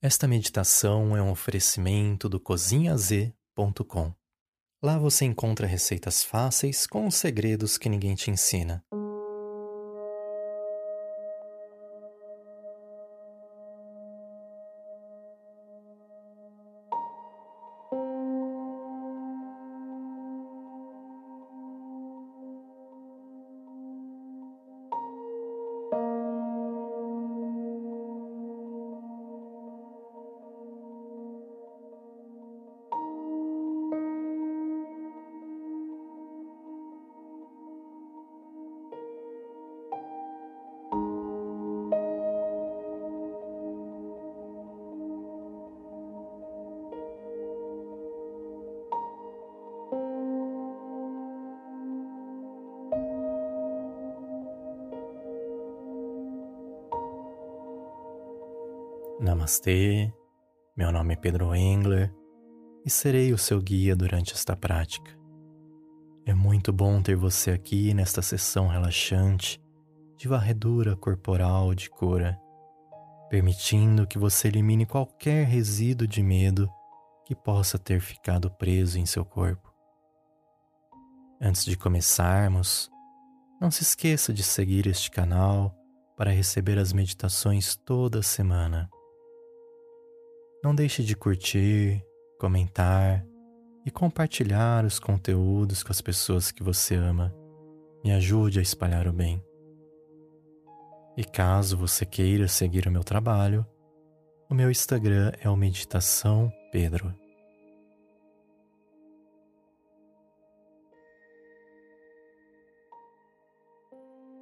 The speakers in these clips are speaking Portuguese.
Esta meditação é um oferecimento do cozinhaz.com. Lá você encontra receitas fáceis com os segredos que ninguém te ensina. Namastê, meu nome é Pedro Engler e serei o seu guia durante esta prática. É muito bom ter você aqui nesta sessão relaxante de varredura corporal de cura, permitindo que você elimine qualquer resíduo de medo que possa ter ficado preso em seu corpo. Antes de começarmos, não se esqueça de seguir este canal para receber as meditações toda semana. Não deixe de curtir, comentar e compartilhar os conteúdos com as pessoas que você ama. Me ajude a espalhar o bem. E caso você queira seguir o meu trabalho, o meu Instagram é o Meditação Pedro.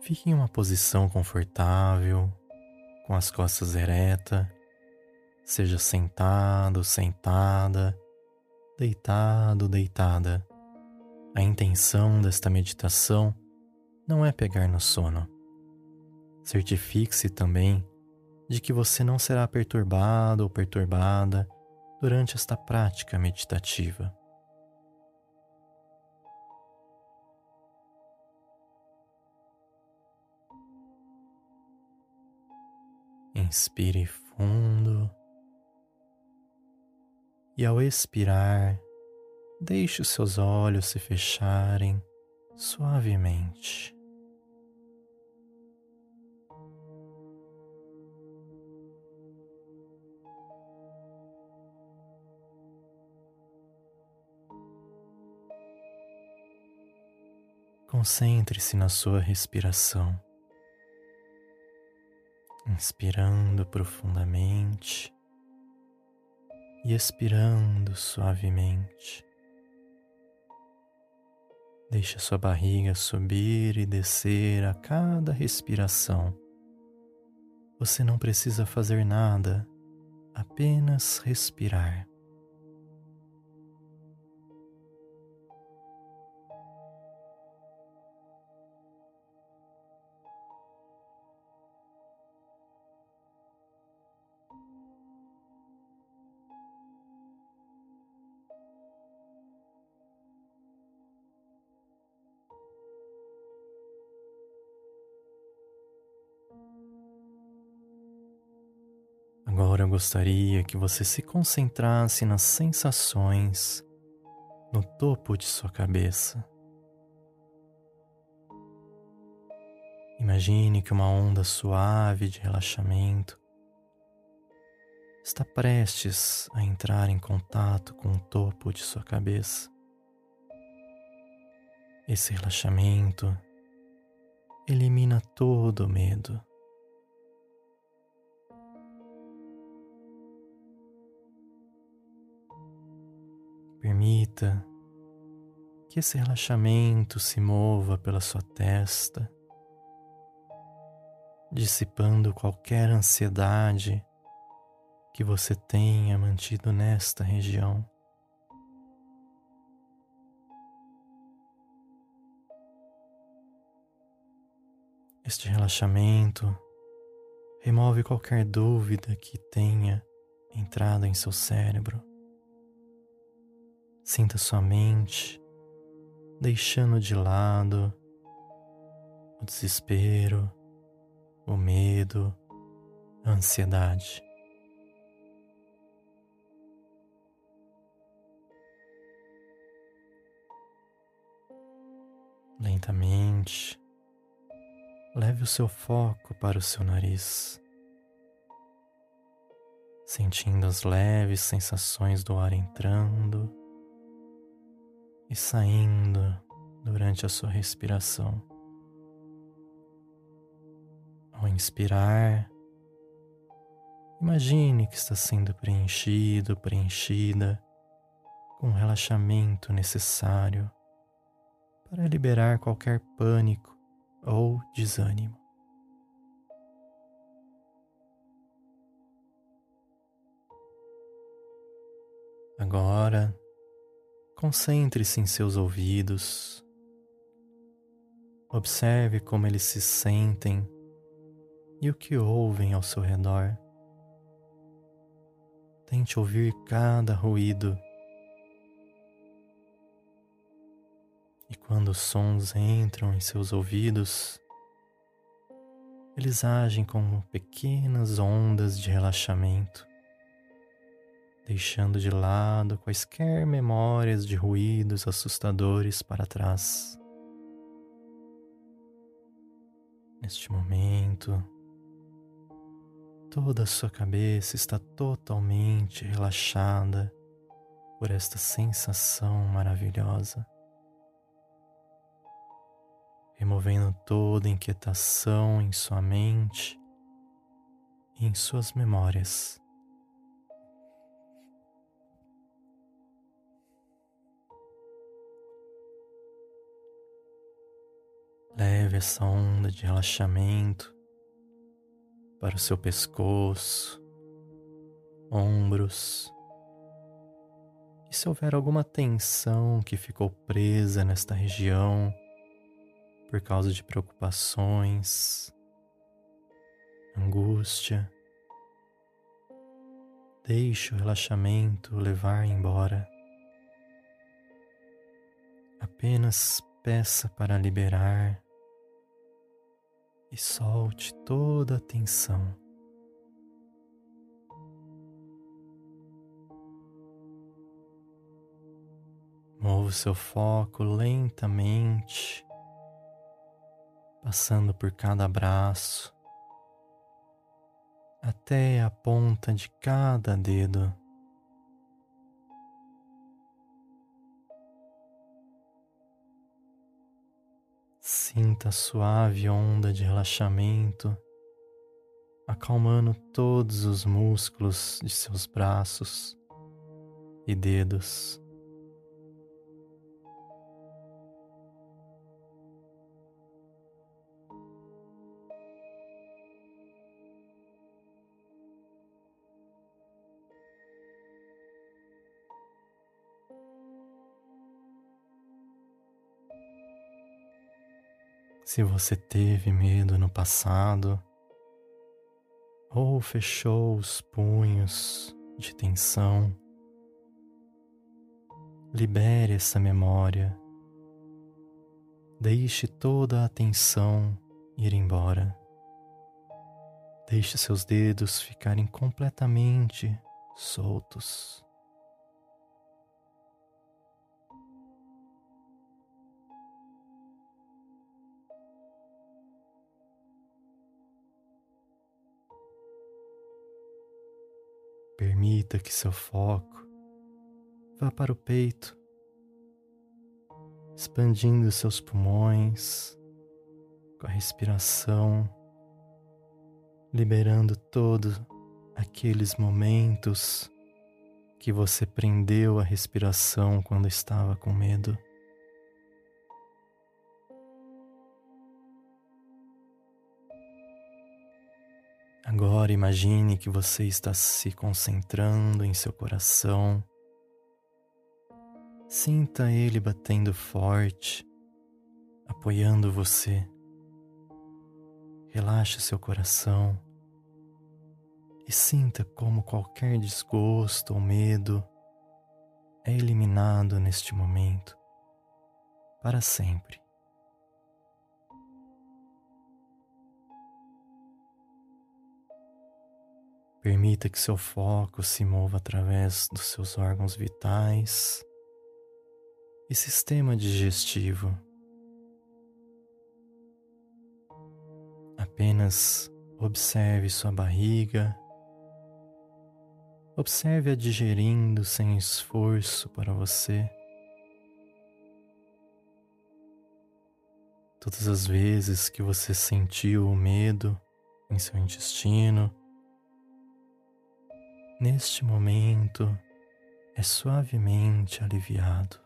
Fique em uma posição confortável, com as costas eretas seja sentado, sentada, deitado, deitada. A intenção desta meditação não é pegar no sono. Certifique-se também de que você não será perturbado ou perturbada durante esta prática meditativa. Inspire fundo e ao expirar, deixe os seus olhos se fecharem suavemente. Concentre-se na sua respiração, inspirando profundamente e expirando suavemente. Deixe a sua barriga subir e descer a cada respiração. Você não precisa fazer nada, apenas respirar. Agora eu gostaria que você se concentrasse nas sensações no topo de sua cabeça. Imagine que uma onda suave de relaxamento está prestes a entrar em contato com o topo de sua cabeça. Esse relaxamento elimina todo o medo. Permita que esse relaxamento se mova pela sua testa, dissipando qualquer ansiedade que você tenha mantido nesta região. Este relaxamento remove qualquer dúvida que tenha entrado em seu cérebro. Sinta sua mente deixando de lado o desespero, o medo, a ansiedade. Lentamente, leve o seu foco para o seu nariz, sentindo as leves sensações do ar entrando e saindo durante a sua respiração. Ao inspirar, imagine que está sendo preenchido, preenchida com o relaxamento necessário para liberar qualquer pânico ou desânimo. Agora, concentre-se em seus ouvidos. Observe como eles se sentem e o que ouvem ao seu redor. Tente ouvir cada ruído. E quando os sons entram em seus ouvidos, eles agem como pequenas ondas de relaxamento, deixando de lado quaisquer memórias de ruídos assustadores para trás. Neste momento, Toda a sua cabeça está totalmente relaxada por esta sensação maravilhosa, removendo toda inquietação em sua mente e em suas memórias. Leve essa onda de relaxamento para o seu pescoço, ombros. E se houver alguma tensão que ficou presa nesta região por causa de preocupações, angústia, deixe o relaxamento levar embora. Apenas peça para liberar e solte toda a tensão. Mova o seu foco lentamente, passando por cada braço, até a ponta de cada dedo. Sinta a suave onda de relaxamento acalmando todos os músculos de seus braços e dedos. Se você teve medo no passado ou fechou os punhos de tensão, libere essa memória. Deixe toda a tensão ir embora. Deixe seus dedos ficarem completamente soltos. Permita que seu foco vá para o peito, expandindo seus pulmões com a respiração, liberando todos aqueles momentos que você prendeu a respiração quando estava com medo. Agora imagine que você está se concentrando em seu coração. Sinta ele batendo forte, apoiando você. Relaxe seu coração e sinta como qualquer desgosto ou medo é eliminado neste momento para sempre. Permita que seu foco se mova através dos seus órgãos vitais e sistema digestivo. Apenas observe sua barriga, observe-a digerindo sem esforço para você. Todas as vezes que você sentiu o medo em seu intestino, neste momento é suavemente aliviado.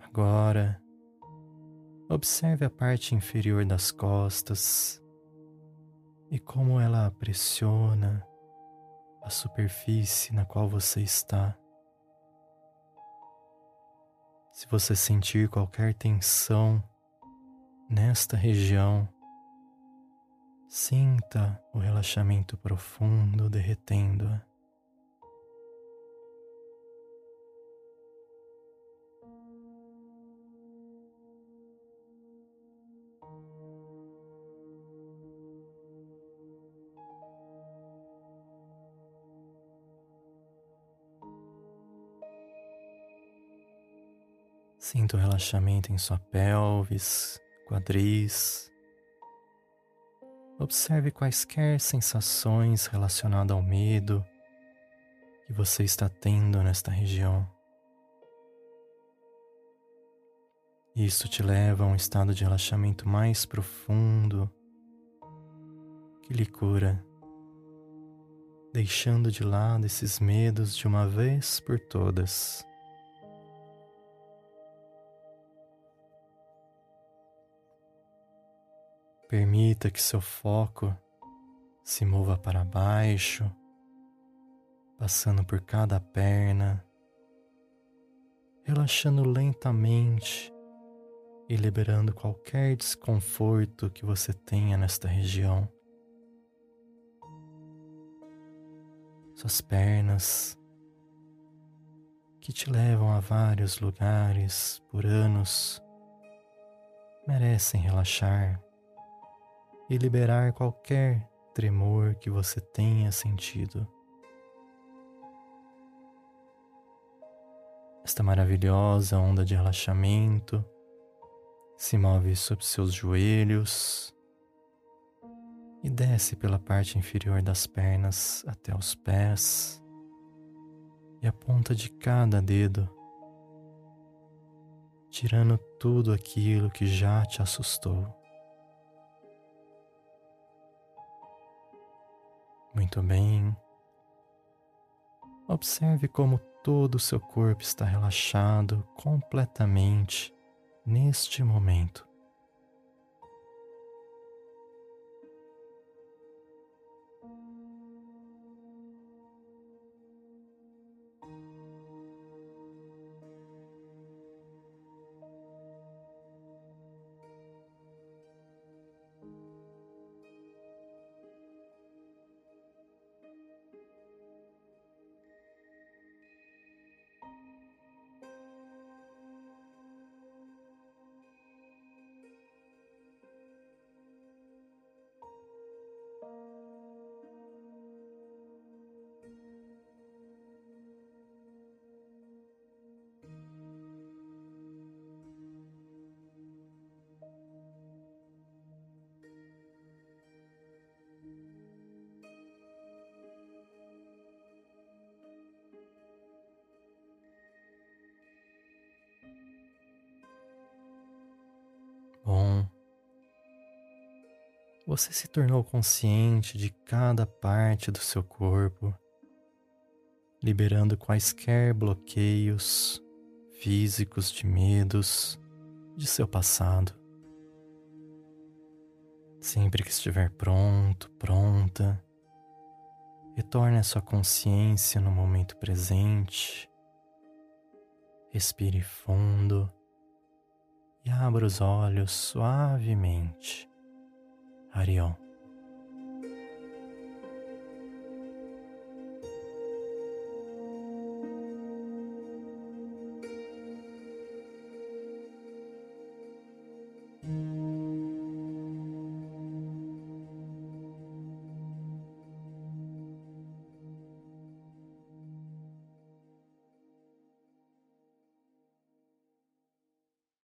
Agora, observe a parte inferior das costas e como ela pressiona a superfície na qual você está. Se você sentir qualquer tensão nesta região, sinta o relaxamento profundo derretendo-a. Sinta o relaxamento em sua pelvis, quadris. Observe quaisquer sensações relacionadas ao medo que você está tendo nesta região. Isso te leva a um estado de relaxamento mais profundo que lhe cura, deixando de lado esses medos de uma vez por todas. Permita que seu foco se mova para baixo, passando por cada perna, relaxando lentamente e liberando qualquer desconforto que você tenha nesta região. Suas pernas que te levam a vários lugares por anos merecem relaxar e liberar qualquer tremor que você tenha sentido. Esta maravilhosa onda de relaxamento se move sobre seus joelhos e desce pela parte inferior das pernas até os pés e a ponta de cada dedo, tirando tudo aquilo que já te assustou. Muito bem. Observe como todo o seu corpo está relaxado completamente neste momento. Você se tornou consciente de cada parte do seu corpo, liberando quaisquer bloqueios físicos de medos de seu passado. Sempre que estiver pronto, pronta, retorne a sua consciência no momento presente. Respire fundo e abra os olhos suavemente. Adios.